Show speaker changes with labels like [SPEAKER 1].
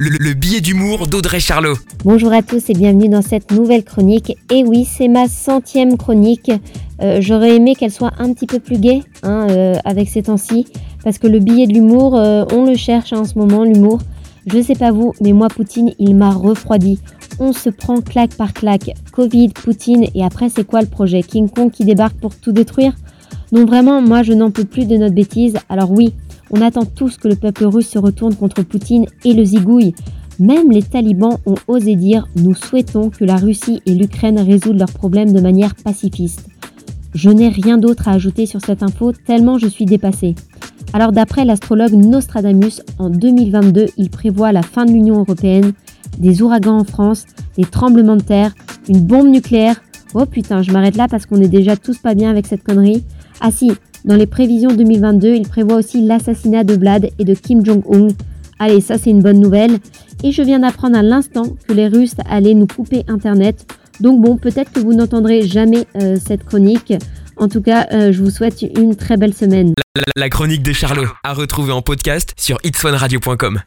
[SPEAKER 1] Le, le billet d'humour d'Audrey Charlot.
[SPEAKER 2] Bonjour à tous et bienvenue dans cette nouvelle chronique. Et oui, c'est ma centième chronique. Euh, J'aurais aimé qu'elle soit un petit peu plus gaie hein, euh, avec ces temps-ci, parce que le billet de l'humour, euh, on le cherche en ce moment, l'humour. Je sais pas vous, mais moi, Poutine, il m'a refroidi. On se prend claque par claque. Covid, Poutine, et après, c'est quoi le projet? King Kong qui débarque pour tout détruire? Non, vraiment, moi, je n'en peux plus de notre bêtise. Alors oui, on attend tous que le peuple russe se retourne contre Poutine et le zigouille. Même les talibans ont osé dire Nous souhaitons que la Russie et l'Ukraine résoudent leurs problèmes de manière pacifiste. Je n'ai rien d'autre à ajouter sur cette info tellement je suis dépassée. Alors d'après l'astrologue Nostradamus, en 2022, il prévoit la fin de l'Union européenne, des ouragans en France, des tremblements de terre, une bombe nucléaire. Oh putain, je m'arrête là parce qu'on est déjà tous pas bien avec cette connerie. Ah si, dans les prévisions 2022, il prévoit aussi l'assassinat de Vlad et de Kim Jong-un. Allez, ça c'est une bonne nouvelle. Et je viens d'apprendre à l'instant que les Russes allaient nous couper Internet. Donc bon, peut-être que vous n'entendrez jamais euh, cette chronique. En tout cas, euh, je vous souhaite une très belle semaine.
[SPEAKER 1] La, chronique de Charlot, à retrouver en podcast sur itswanradio.com.